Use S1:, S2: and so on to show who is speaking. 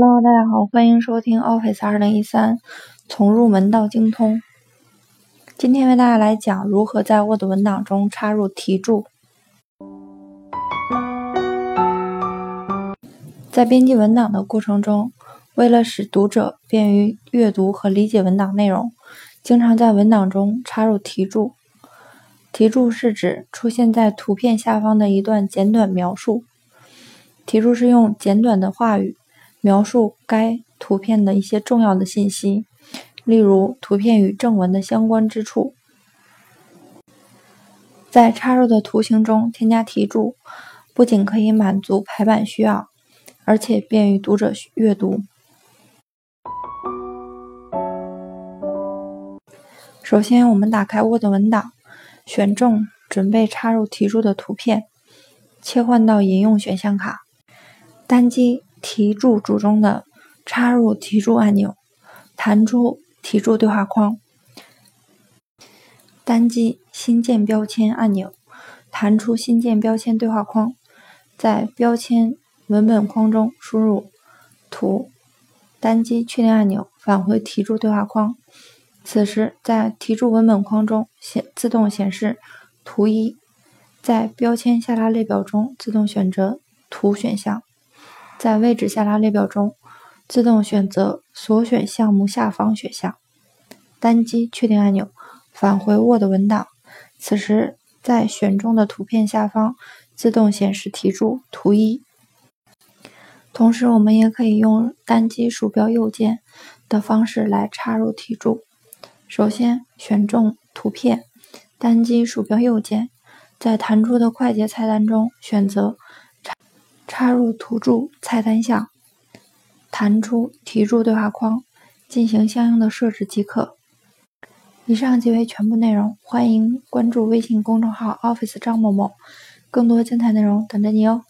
S1: Hello，大家好，欢迎收听 Office 二零一三，从入门到精通。今天为大家来讲如何在 Word 文档中插入题注。在编辑文档的过程中，为了使读者便于阅读和理解文档内容，经常在文档中插入题注。题注是指出现在图片下方的一段简短描述。题注是用简短的话语描述该图片的一些重要的信息，例如图片与正文的相关之处。在插入的图形中添加题注，不仅可以满足排版需要，而且便于读者阅读。首先，我们打开 Word 文档，选中准备插入题注的图片，切换到引用选项卡。单击题注组中的插入题注按钮，弹出题注对话框。单击新建标签按钮，弹出新建标签对话框。在标签文本框中输入图，单击确定按钮，返回题注对话框。此时，在题注文本框中显自动显示图一，在标签下拉列表中自动选择图选项。在位置下拉列表中，自动选择所选项目下方选项，单击确定按钮，返回 Word 文档。此时，在选中的图片下方自动显示题注图一。同时，我们也可以用单击鼠标右键的方式来插入题注。首先，选中图片，单击鼠标右键，在弹出的快捷菜单中选择。插入图注菜单项，弹出题注对话框，进行相应的设置即可。以上即为全部内容，欢迎关注微信公众号 Office 张某某，更多精彩内容等着你哦。